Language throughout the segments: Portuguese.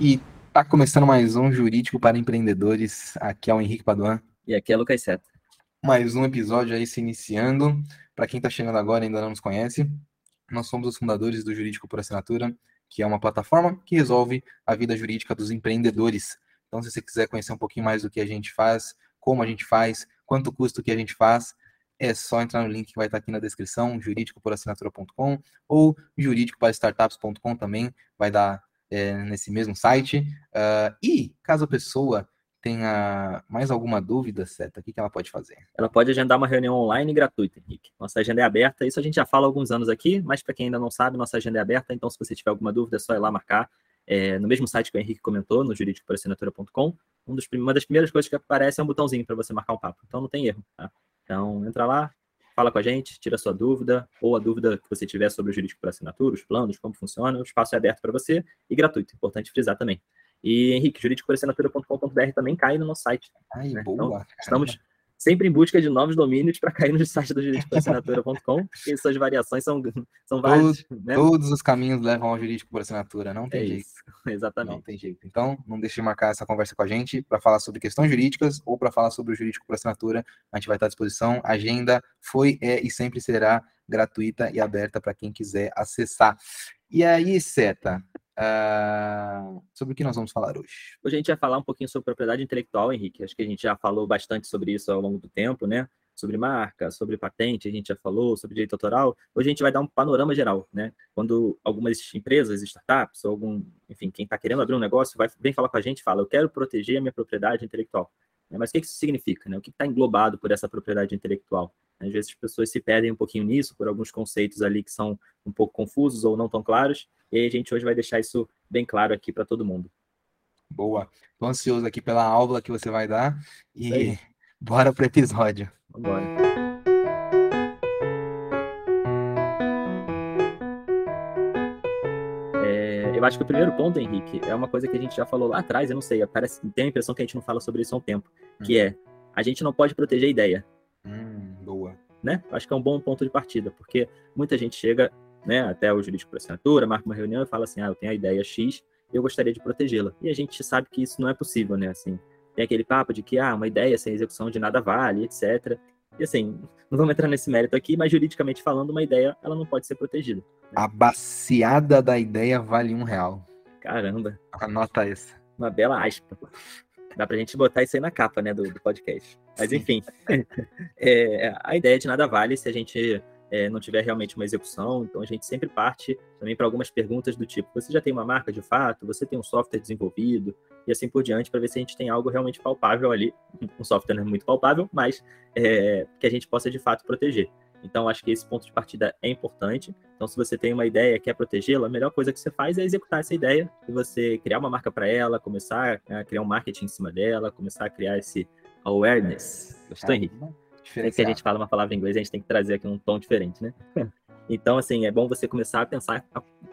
E tá começando mais um Jurídico para Empreendedores. Aqui é o Henrique Paduan. E aqui é o Lucas Seta. Mais um episódio aí se iniciando. Para quem está chegando agora e ainda não nos conhece, nós somos os fundadores do Jurídico por Assinatura, que é uma plataforma que resolve a vida jurídica dos empreendedores. Então, se você quiser conhecer um pouquinho mais do que a gente faz, como a gente faz, quanto custa o que a gente faz, é só entrar no link que vai estar aqui na descrição, jurídicoporassinatura.com ou jurídicoparastartups.com também, vai dar é, nesse mesmo site. Uh, e caso a pessoa tenha mais alguma dúvida, Seta, o que, que ela pode fazer? Ela pode agendar uma reunião online gratuita, Henrique. Nossa agenda é aberta, isso a gente já fala há alguns anos aqui, mas para quem ainda não sabe, nossa agenda é aberta, então se você tiver alguma dúvida, é só ir lá marcar. É, no mesmo site que o Henrique comentou, no jurídicoporassinatura.com, um uma das primeiras coisas que aparece é um botãozinho para você marcar um papo. Então não tem erro. Tá? Então entra lá, fala com a gente, tira a sua dúvida, ou a dúvida que você tiver sobre o jurídico por assinatura, os planos, como funciona, o espaço é aberto para você e gratuito, importante frisar também. E Henrique, jurídicoporassinatura.com.br também cai no nosso site. Ai, né? boa, então, estamos sempre em busca de novos domínios para cair no site do jurídico-por-assinatura.com, porque suas variações são, são várias. Todos, né? todos os caminhos levam ao jurídico por assinatura, não tem é jeito. Isso, exatamente. Não tem jeito. Então, não deixe de marcar essa conversa com a gente para falar sobre questões jurídicas ou para falar sobre o jurídico por assinatura. A gente vai estar à disposição. A agenda foi, é e sempre será gratuita e aberta para quem quiser acessar. E aí, Seta, Uh, sobre o que nós vamos falar hoje? Hoje a gente vai falar um pouquinho sobre propriedade intelectual, Henrique. Acho que a gente já falou bastante sobre isso ao longo do tempo, né? Sobre marca, sobre patente, a gente já falou, sobre direito autoral. Hoje a gente vai dar um panorama geral, né? Quando algumas empresas, startups, ou algum, enfim, quem está querendo abrir um negócio, vai, vem falar com a gente fala, eu quero proteger a minha propriedade intelectual. Mas o que isso significa? Né? O que está englobado por essa propriedade intelectual? Às vezes as pessoas se perdem um pouquinho nisso, por alguns conceitos ali que são um pouco confusos ou não tão claros, e a gente hoje vai deixar isso bem claro aqui para todo mundo. Boa. Estou ansioso aqui pela aula que você vai dar e bora para o episódio. Bora. É, eu acho que o primeiro ponto, Henrique, é uma coisa que a gente já falou lá atrás, eu não sei, parece, tem a impressão que a gente não fala sobre isso há um tempo, que hum. é a gente não pode proteger a ideia. Hum, boa. Né? Acho que é um bom ponto de partida, porque muita gente chega né, até o jurídico por assinatura, marca uma reunião e fala assim, ah, eu tenho a ideia X eu gostaria de protegê-la. E a gente sabe que isso não é possível, né? Assim, tem aquele papo de que ah, uma ideia sem execução de nada vale, etc. E assim, não vamos entrar nesse mérito aqui, mas juridicamente falando, uma ideia ela não pode ser protegida. Né? A baseada da ideia vale um real. Caramba. Anota essa. Uma bela aspa. Dá pra gente botar isso aí na capa, né, do, do podcast. Mas enfim, é, a ideia de nada vale se a gente é, não tiver realmente uma execução. Então a gente sempre parte também para algumas perguntas do tipo: você já tem uma marca de fato? Você tem um software desenvolvido? E assim por diante, para ver se a gente tem algo realmente palpável ali. Um software não é muito palpável, mas é, que a gente possa de fato proteger. Então, acho que esse ponto de partida é importante. Então, se você tem uma ideia e quer protegê-la, a melhor coisa que você faz é executar essa ideia e você criar uma marca para ela, começar a criar um marketing em cima dela, começar a criar esse awareness. Gostou, Henrique? É que a gente fala uma palavra em inglês, a gente tem que trazer aqui um tom diferente, né? Então, assim, é bom você começar a pensar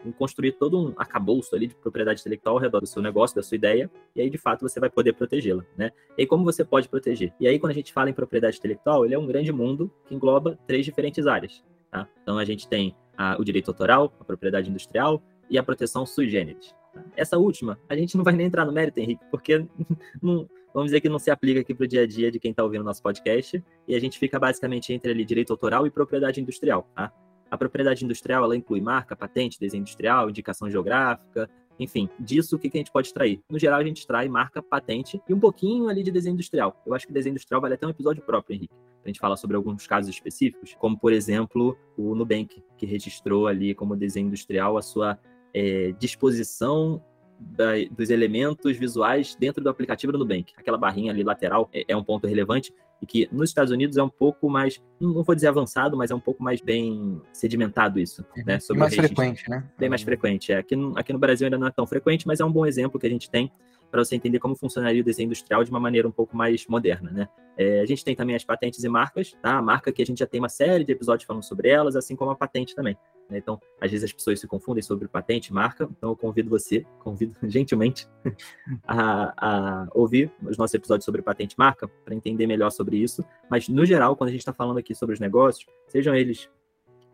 em construir todo um acabouço ali de propriedade intelectual ao redor do seu negócio, da sua ideia, e aí, de fato, você vai poder protegê-la, né? E aí, como você pode proteger? E aí, quando a gente fala em propriedade intelectual, ele é um grande mundo que engloba três diferentes áreas, tá? Então, a gente tem a, o direito autoral, a propriedade industrial e a proteção sui generis. Essa última, a gente não vai nem entrar no mérito, Henrique, porque não, vamos dizer que não se aplica aqui para o dia a dia de quem está ouvindo nosso podcast, e a gente fica basicamente entre ali direito autoral e propriedade industrial, tá? A propriedade industrial, ela inclui marca, patente, desenho industrial, indicação geográfica, enfim, disso o que, que a gente pode extrair? No geral, a gente extrai marca, patente e um pouquinho ali de desenho industrial. Eu acho que desenho industrial vale até um episódio próprio, Henrique. A gente falar sobre alguns casos específicos, como, por exemplo, o Nubank, que registrou ali como desenho industrial a sua é, disposição da, dos elementos visuais dentro do aplicativo do Nubank. Aquela barrinha ali lateral é, é, um ponto relevante e que nos Estados Unidos é um pouco mais, não vou dizer avançado, mas é um pouco mais bem sedimentado isso. Uhum. Né, sobre mais frequente, né? Bem mais frequente. É. Aqui, no, aqui no Brasil ainda não é tão frequente, mas é um bom exemplo que a gente tem para você entender como funcionaria o desenho industrial de uma maneira um pouco mais moderna, né? É, a gente tem também as patentes e marcas, tá? A marca que a gente já tem uma série de episódios falando sobre elas, assim como a patente também. Né? Então, às vezes as pessoas se confundem sobre patente e marca, então eu convido você, convido gentilmente a, a ouvir os nossos episódios sobre patente e marca para entender melhor sobre isso. Mas, no geral, quando a gente está falando aqui sobre os negócios, sejam eles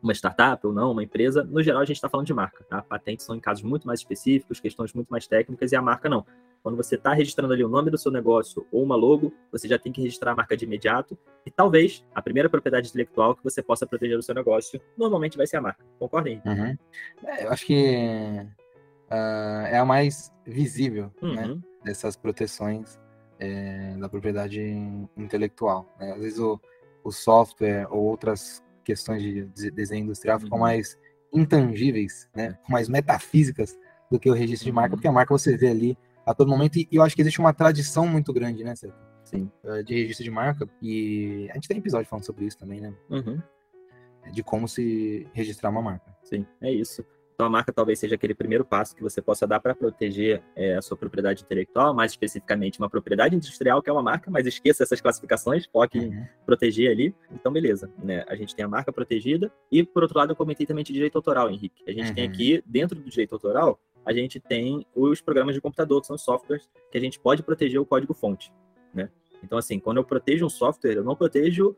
uma startup ou não, uma empresa, no geral a gente está falando de marca, tá? Patentes são em casos muito mais específicos, questões muito mais técnicas e a marca não. Quando você está registrando ali o nome do seu negócio ou uma logo, você já tem que registrar a marca de imediato e talvez a primeira propriedade intelectual que você possa proteger do seu negócio normalmente vai ser a marca. Concordem? Uhum. É, eu acho que uh, é a mais visível né, uhum. né, dessas proteções é, da propriedade intelectual. Né? Às vezes o, o software ou outras questões de desenho industrial ficam uhum. mais intangíveis, né? mais metafísicas do que o registro de marca, uhum. porque a marca você vê ali a todo momento, e eu acho que existe uma tradição muito grande, né, Sérgio? Sim. Eh, de registro de marca, e a gente tem episódio falando sobre isso também, né? Uhum. De como se registrar uma marca. Sim, é isso. Então, a marca talvez seja aquele primeiro passo que você possa dar para proteger é, a sua propriedade intelectual, mais especificamente uma propriedade industrial, que é uma marca, mas esqueça essas classificações, foque uhum. em proteger ali. Então, beleza. Né? A gente tem a marca protegida e, por outro lado, eu comentei também de direito autoral, Henrique. A gente uhum. tem aqui, dentro do direito autoral, a gente tem os programas de computador, que são softwares, que a gente pode proteger o código-fonte. Né? Então, assim, quando eu protejo um software, eu não protejo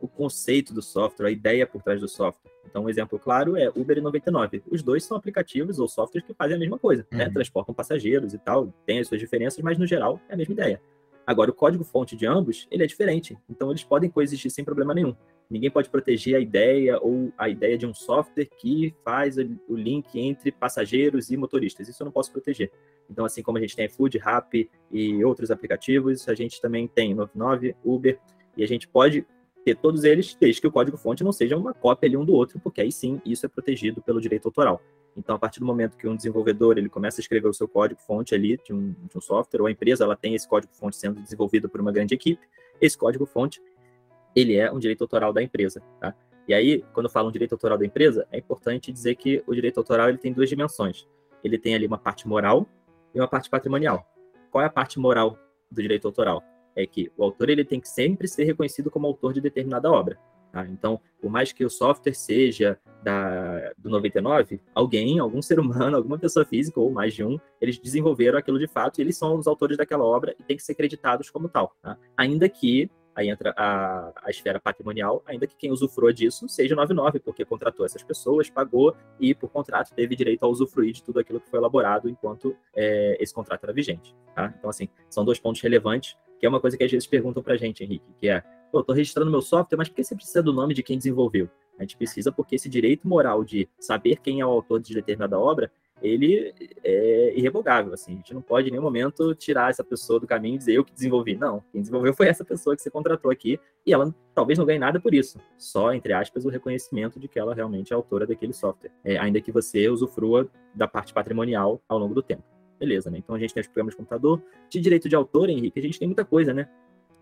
o conceito do software, a ideia por trás do software. Então, um exemplo claro é Uber e 99. Os dois são aplicativos ou softwares que fazem a mesma coisa, né? uhum. né? Transportam passageiros e tal, tem as suas diferenças, mas no geral é a mesma ideia. Agora, o código-fonte de ambos, ele é diferente. Então, eles podem coexistir sem problema nenhum. Ninguém pode proteger a ideia ou a ideia de um software que faz o link entre passageiros e motoristas. Isso eu não posso proteger. Então, assim como a gente tem Food, Rap e outros aplicativos, a gente também tem 99, Uber, e a gente pode ter todos eles, desde que o código-fonte não seja uma cópia ali um do outro, porque aí sim isso é protegido pelo direito autoral. Então, a partir do momento que um desenvolvedor ele começa a escrever o seu código-fonte ali de um, de um, software, ou a empresa ela tem esse código-fonte sendo desenvolvido por uma grande equipe, esse código-fonte ele é um direito autoral da empresa, tá? E aí, quando falo um direito autoral da empresa, é importante dizer que o direito autoral ele tem duas dimensões. Ele tem ali uma parte moral e uma parte patrimonial. Qual é a parte moral do direito autoral? é que o autor ele tem que sempre ser reconhecido como autor de determinada obra. Tá? Então, por mais que o software seja da, do 99, alguém, algum ser humano, alguma pessoa física ou mais de um, eles desenvolveram aquilo de fato e eles são os autores daquela obra e têm que ser creditados como tal. Tá? Ainda que aí entra a, a esfera patrimonial, ainda que quem usufrua disso seja o 99, porque contratou essas pessoas, pagou e, por contrato, teve direito a usufruir de tudo aquilo que foi elaborado enquanto é, esse contrato era vigente. Tá? Então, assim, são dois pontos relevantes que é uma coisa que às vezes perguntam para gente, Henrique, que é, pô, estou registrando meu software, mas por que você precisa do nome de quem desenvolveu? A gente precisa porque esse direito moral de saber quem é o autor de determinada obra, ele é irrevogável, assim, a gente não pode em nenhum momento tirar essa pessoa do caminho e dizer eu que desenvolvi, não, quem desenvolveu foi essa pessoa que você contratou aqui, e ela talvez não ganhe nada por isso, só, entre aspas, o reconhecimento de que ela realmente é autora daquele software, é, ainda que você usufrua da parte patrimonial ao longo do tempo. Beleza, né? Então a gente tem os programas de computador. De direito de autor, Henrique, a gente tem muita coisa, né?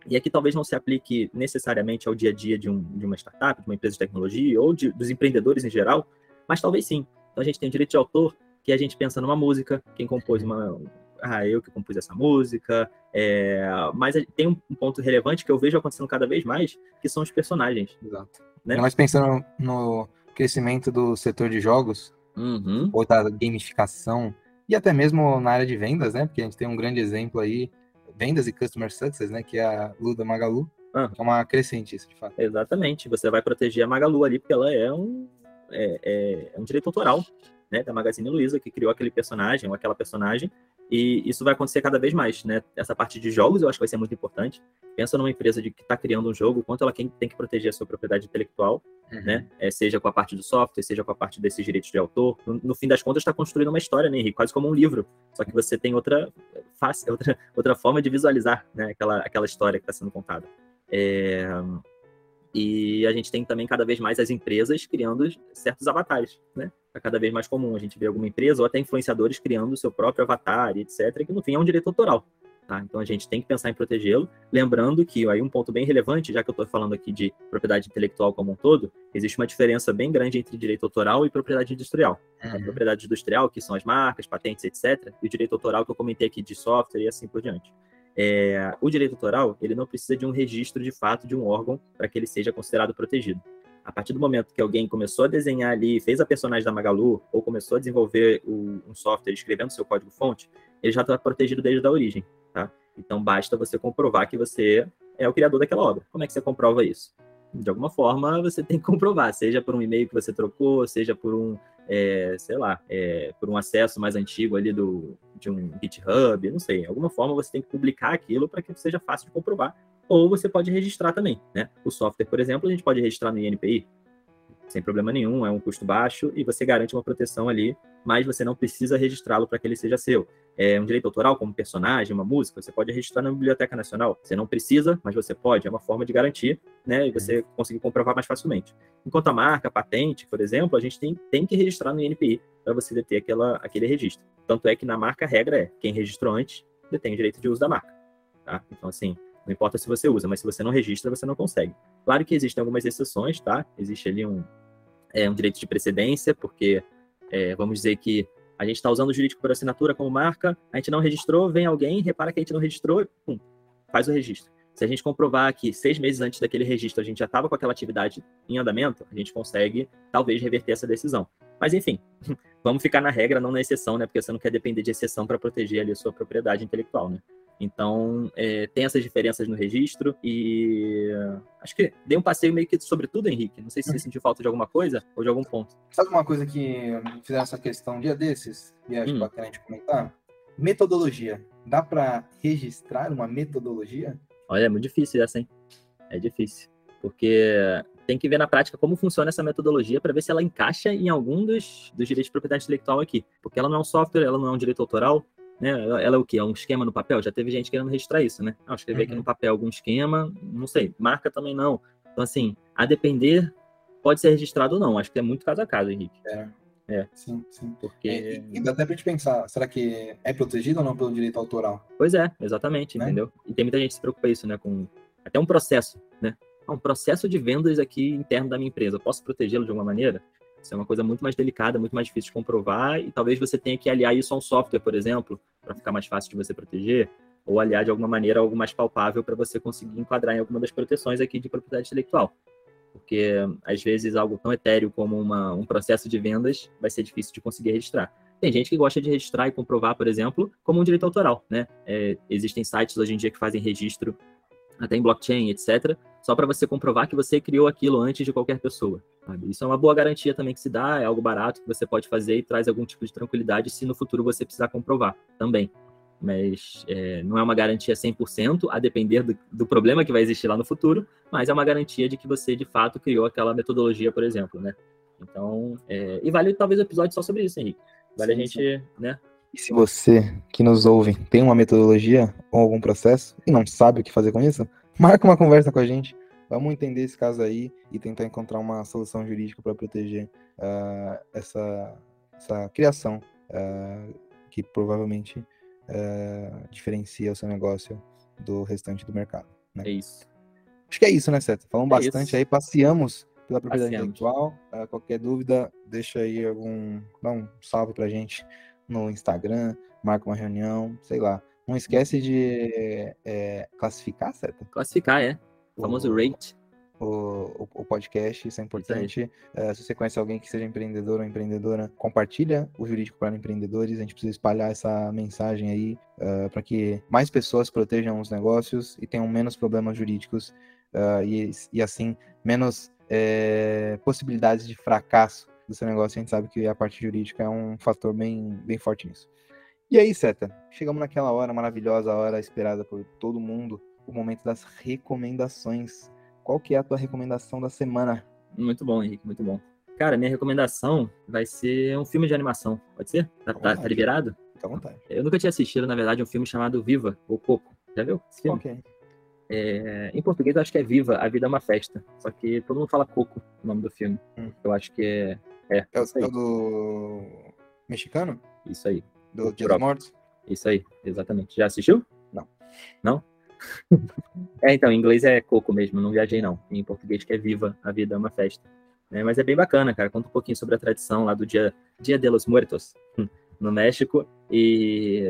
E aqui talvez não se aplique necessariamente ao dia a dia de, um, de uma startup, de uma empresa de tecnologia ou de, dos empreendedores em geral, mas talvez sim. Então a gente tem direito de autor, que a gente pensa numa música, quem compôs uma. Ah, eu que compus essa música. É... Mas tem um ponto relevante que eu vejo acontecendo cada vez mais, que são os personagens. Exato. Né? Nós pensando no crescimento do setor de jogos, uhum. ou da gamificação, e até mesmo na área de vendas, né? Porque a gente tem um grande exemplo aí, vendas e customer success, né? Que é a Luda Magalu, ah. que é uma crescente isso, de fato. Exatamente. Você vai proteger a Magalu ali, porque ela é um, é, é, é um direito autoral, né? Da Magazine Luiza, que criou aquele personagem ou aquela personagem e isso vai acontecer cada vez mais, né? Essa parte de jogos eu acho que vai ser muito importante. Pensa numa empresa de que está criando um jogo, quanto ela tem que proteger a sua propriedade intelectual, uhum. né? É, seja com a parte do software, seja com a parte desses direitos de autor. No, no fim das contas, está construindo uma história, né, Henrique? Quase como um livro. Só que você tem outra face, outra, outra forma de visualizar, né? Aquela, aquela história que está sendo contada. É... E a gente tem também cada vez mais as empresas criando certos avatares, né? É cada vez mais comum a gente ver alguma empresa ou até influenciadores criando o seu próprio avatar, etc., que no fim é um direito autoral. Tá? Então a gente tem que pensar em protegê-lo, lembrando que aí um ponto bem relevante, já que eu estou falando aqui de propriedade intelectual como um todo, existe uma diferença bem grande entre direito autoral e propriedade industrial. Uhum. A propriedade industrial, que são as marcas, patentes, etc., e o direito autoral que eu comentei aqui de software e assim por diante. É, o direito autoral ele não precisa de um registro de fato de um órgão para que ele seja considerado protegido. A partir do momento que alguém começou a desenhar ali, fez a personagem da Magalu, ou começou a desenvolver o, um software escrevendo seu código-fonte, ele já está protegido desde a origem, tá? Então basta você comprovar que você é o criador daquela obra. Como é que você comprova isso? de alguma forma você tem que comprovar, seja por um e-mail que você trocou, seja por um, é, sei lá, é, por um acesso mais antigo ali do, de um GitHub, não sei. De alguma forma você tem que publicar aquilo para que seja fácil de comprovar. Ou você pode registrar também, né? O software, por exemplo, a gente pode registrar no INPI, sem problema nenhum, é um custo baixo e você garante uma proteção ali, mas você não precisa registrá-lo para que ele seja seu. É um direito autoral, como personagem, uma música, você pode registrar na Biblioteca Nacional. Você não precisa, mas você pode, é uma forma de garantir, né, e você conseguir comprovar mais facilmente. Enquanto a marca, a patente, por exemplo, a gente tem, tem que registrar no INPI para você deter aquela, aquele registro. Tanto é que na marca a regra é, quem registrou antes detém o direito de uso da marca. Tá? Então, assim, não importa se você usa, mas se você não registra, você não consegue. Claro que existem algumas exceções, tá? Existe ali um, é, um direito de precedência, porque é, vamos dizer que a gente está usando o jurídico por assinatura como marca, a gente não registrou, vem alguém, repara que a gente não registrou, pum, faz o registro. Se a gente comprovar que seis meses antes daquele registro a gente já estava com aquela atividade em andamento, a gente consegue talvez reverter essa decisão. Mas enfim, vamos ficar na regra, não na exceção, né? Porque você não quer depender de exceção para proteger ali a sua propriedade intelectual, né? Então, é, tem essas diferenças no registro e acho que dei um passeio meio que sobre tudo, Henrique. Não sei se você sentiu falta de alguma coisa ou de algum ponto. Sabe uma coisa que fizeram essa questão um dia desses e acho hum. bacana gente comentar? Metodologia. Dá para registrar uma metodologia? Olha, é muito difícil essa, hein? É difícil. Porque tem que ver na prática como funciona essa metodologia para ver se ela encaixa em algum dos, dos direitos de propriedade intelectual aqui. Porque ela não é um software, ela não é um direito autoral, né? Ela é o quê? É um esquema no papel? Já teve gente querendo registrar isso, né? Ah, escrever uhum. aqui no papel algum esquema, não sei, marca também não. Então, assim, a depender, pode ser registrado ou não. Acho que é muito caso a caso, Henrique. É. É. Sim, sim. Porque... É, e, dá até pra gente pensar, será que é protegido ou não pelo direito autoral? Pois é, exatamente, né? entendeu? E tem muita gente que se preocupa com isso, né? Com até um processo, né? Ah, um processo de vendas aqui interno da minha empresa. Eu posso protegê-lo de alguma maneira? Isso é uma coisa muito mais delicada, muito mais difícil de comprovar, e talvez você tenha que aliar isso a um software, por exemplo, para ficar mais fácil de você proteger, ou aliar de alguma maneira algo mais palpável para você conseguir enquadrar em alguma das proteções aqui de propriedade intelectual. Porque, às vezes, algo tão etéreo como uma, um processo de vendas vai ser difícil de conseguir registrar. Tem gente que gosta de registrar e comprovar, por exemplo, como um direito autoral, né? É, existem sites hoje em dia que fazem registro até em blockchain, etc., só para você comprovar que você criou aquilo antes de qualquer pessoa. Sabe? Isso é uma boa garantia também que se dá, é algo barato que você pode fazer e traz algum tipo de tranquilidade se no futuro você precisar comprovar também. Mas é, não é uma garantia 100%, a depender do, do, problema que vai existir lá no futuro, mas é uma garantia de que você de fato criou aquela metodologia, por exemplo, né? Então, é, e vale talvez um episódio só sobre isso, Henrique. Vale sim, a gente, sim. né? E se você que nos ouve tem uma metodologia ou algum processo e não sabe o que fazer com isso, marca uma conversa com a gente. Vamos entender esse caso aí e tentar encontrar uma solução jurídica para proteger uh, essa, essa criação uh, que provavelmente uh, diferencia o seu negócio do restante do mercado. Né? É isso. Acho que é isso, né, Seta? Falamos é bastante isso. aí, passeamos pela propriedade passeamos. intelectual. qualquer dúvida, deixa aí algum. dá um salve pra gente no Instagram, marca uma reunião, sei lá. Não esquece de é, classificar, certo? Classificar, é. O famoso rate. O, o, podcast, isso é importante. É, se você conhece alguém que seja empreendedor ou empreendedora, compartilha o Jurídico para Empreendedores. A gente precisa espalhar essa mensagem aí uh, para que mais pessoas protejam os negócios e tenham menos problemas jurídicos uh, e, e, assim, menos é, possibilidades de fracasso do seu negócio. A gente sabe que a parte jurídica é um fator bem, bem forte nisso. E aí, Seta, chegamos naquela hora maravilhosa, a hora esperada por todo mundo, o momento das recomendações. Qual que é a tua recomendação da semana? Muito bom, Henrique, muito bom. Cara, minha recomendação vai ser um filme de animação. Pode ser? Tá, tá, tá liberado? Fica à vontade. Eu nunca tinha assistido, na verdade, um filme chamado Viva, ou Coco. Já viu esse filme? Ok. É, em português eu acho que é Viva, A Vida é uma Festa. Só que todo mundo fala Coco, o nome do filme. Hum. Eu acho que é. É, é, é o do. Mexicano? Isso aí. Do Dia dos Mortos? Isso aí, exatamente. Já assistiu? Não. Não? é, então, em inglês é coco mesmo, não viajei não. Em português que é viva, a vida é uma festa. É, mas é bem bacana, cara. Conta um pouquinho sobre a tradição lá do dia, dia de los Muertos, no México. E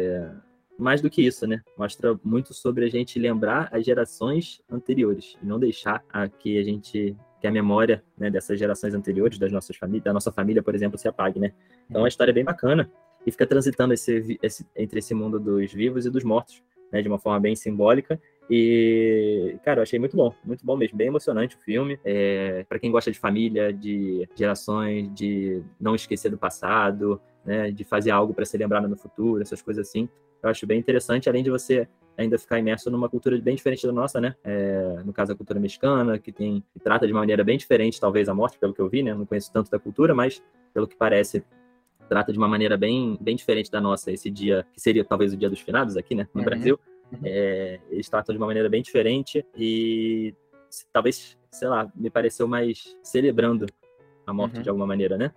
mais do que isso, né? Mostra muito sobre a gente lembrar as gerações anteriores e não deixar a que a gente que a memória né, dessas gerações anteriores, das nossas famílias, da nossa família, por exemplo, se apague, né? Então a história é bem bacana e fica transitando esse, esse, entre esse mundo dos vivos e dos mortos, né, de uma forma bem simbólica. E, cara, eu achei muito bom, muito bom mesmo, bem emocionante o filme. É, para quem gosta de família, de gerações, de não esquecer do passado, né, de fazer algo para ser lembrado no futuro, essas coisas assim. Eu acho bem interessante, além de você ainda ficar imerso numa cultura bem diferente da nossa, né? É, no caso, a cultura mexicana, que tem que trata de maneira bem diferente, talvez, a morte, pelo que eu vi, né? Não conheço tanto da cultura, mas pelo que parece, trata de uma maneira bem, bem diferente da nossa, esse dia, que seria talvez o dia dos finados aqui, né? No uhum. Brasil. Uhum. É, eles tratam de uma maneira bem diferente e talvez, sei lá, me pareceu mais celebrando a morte uhum. de alguma maneira, né?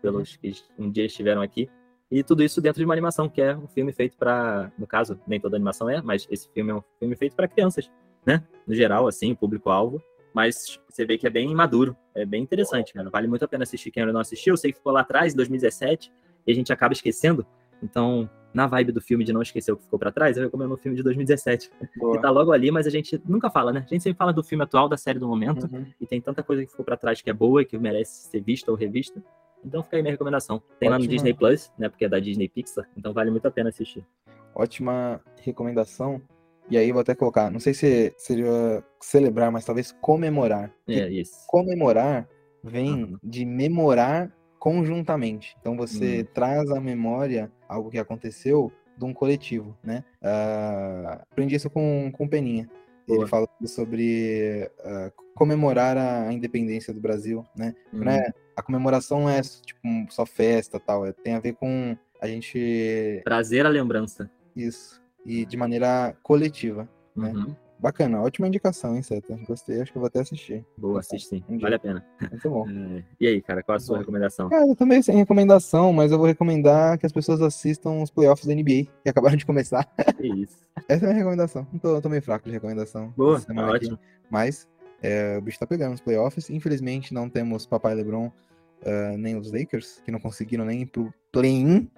Pelos uhum. que um dia estiveram aqui. E tudo isso dentro de uma animação, que é um filme feito para, no caso, nem toda animação é, mas esse filme é um filme feito para crianças, né? No geral, assim, público-alvo. Mas você vê que é bem maduro, é bem interessante, cara. Vale muito a pena assistir quem ainda não assistiu. Eu sei que ficou lá atrás, em 2017, e a gente acaba esquecendo. Então, na vibe do filme de não esquecer o que ficou para trás, eu recomendo o filme de 2017. Boa. Que tá logo ali, mas a gente nunca fala, né? A gente sempre fala do filme atual, da série do momento, uhum. e tem tanta coisa que ficou para trás que é boa e que merece ser vista ou revista. Então fica aí minha recomendação. Tem Ótima. lá no Disney Plus, né? Porque é da Disney Pixar, então vale muito a pena assistir. Ótima recomendação. E aí vou até colocar, não sei se seria celebrar, mas talvez comemorar. É isso. Comemorar vem uhum. de memorar conjuntamente. Então você uhum. traz à memória algo que aconteceu de um coletivo, né? Uh, aprendi isso com, com Peninha. Boa. Ele fala sobre uh, comemorar a independência do Brasil, né? Uhum. né? A comemoração é tipo só festa tal, é, tem a ver com a gente trazer a lembrança. Isso. E de maneira coletiva, né? Bacana, ótima indicação, hein, Seta? Gostei, acho que eu vou até assistir. Boa, assiste sim. Um vale a pena. Muito bom. É. E aí, cara, qual a sua recomendação? Cara, eu também sem recomendação, mas eu vou recomendar que as pessoas assistam os playoffs da NBA, que acabaram de começar. Que isso. Essa é a minha recomendação. Não tô, tô meio fraco de recomendação. Boa, tá ótimo. Mas é, o bicho tá pegando os playoffs. Infelizmente, não temos Papai LeBron uh, nem os Lakers, que não conseguiram nem ir pro play-in.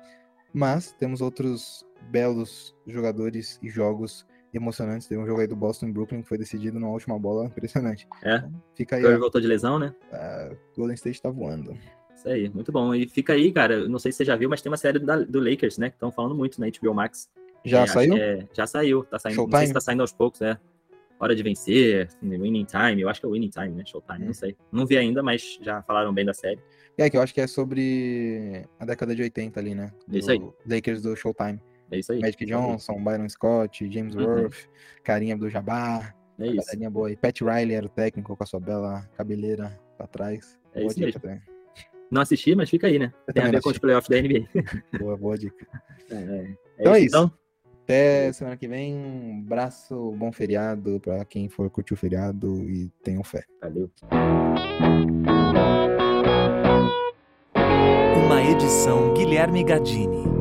Mas temos outros belos jogadores e jogos emocionantes. Teve um jogo aí do Boston Brooklyn que foi decidido na última bola, impressionante. É. Então, fica aí. Curry voltou de lesão, né? Uh, Golden State tá voando. Isso aí, muito bom. E fica aí, cara, não sei se você já viu, mas tem uma série da, do Lakers, né? Que estão falando muito na HBO Max. Já é, saiu? É, já saiu, tá saindo. Showtime? Não sei se tá saindo aos poucos, é. Hora de vencer, Winning Time, eu acho que é Winning Time, né? Showtime, não sei. Não vi ainda, mas já falaram bem da série. É, que eu acho que é sobre a década de 80 ali, né? Do isso aí. Lakers do Showtime. É isso aí. Magic Johnson, Byron Scott, James uhum. Worth, Carinha do Jabbar. É isso. boa. E Pat Riley era o técnico com a sua bela cabeleira pra trás. É boa isso mesmo. Também. Não assisti, mas fica aí, né? Eu Tem a ver com os playoffs da NBA. Boa, boa dica. É, é. então é isso. Então? Até semana que vem. Um abraço, bom feriado para quem for curtir o feriado e tenham fé. Valeu. Uma edição Guilherme Gadini.